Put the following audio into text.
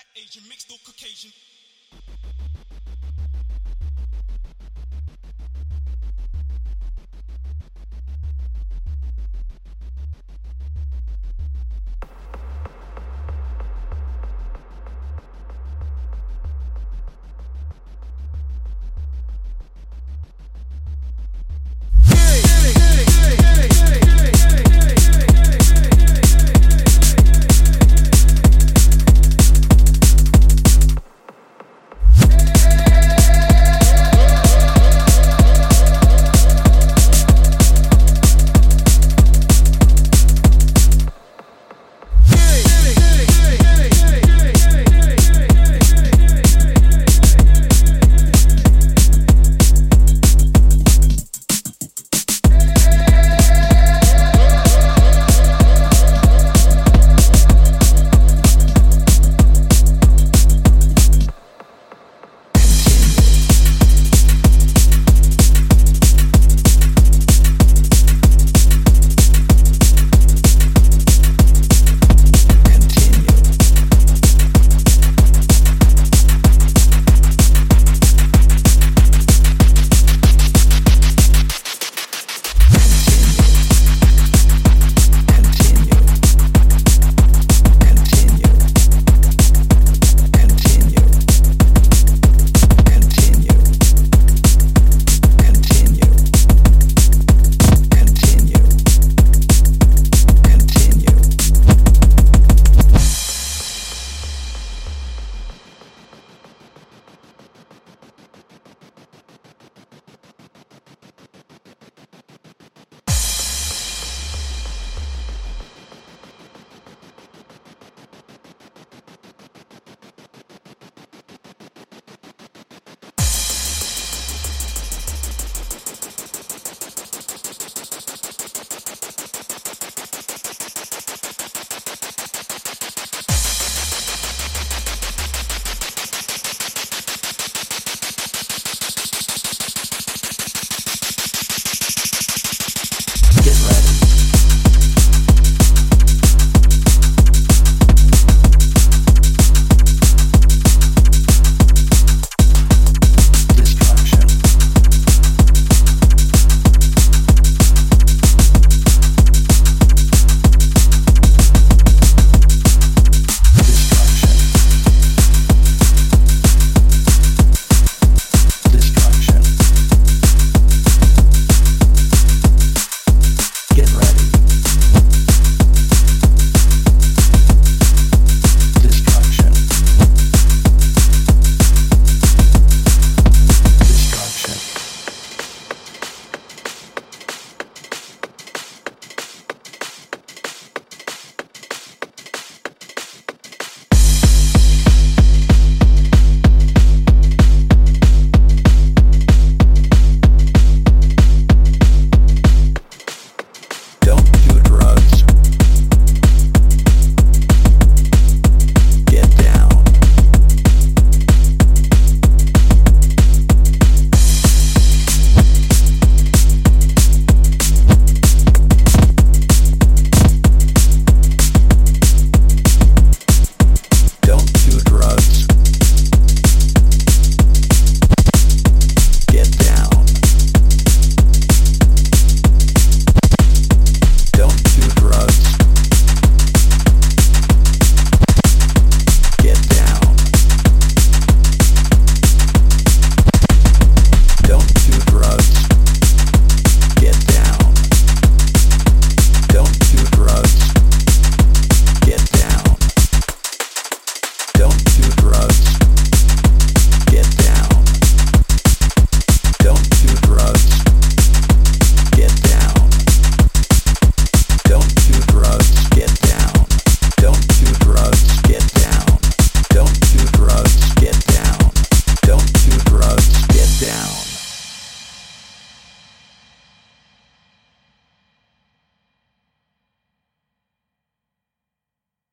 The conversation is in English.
Black Asian, mixed or Caucasian.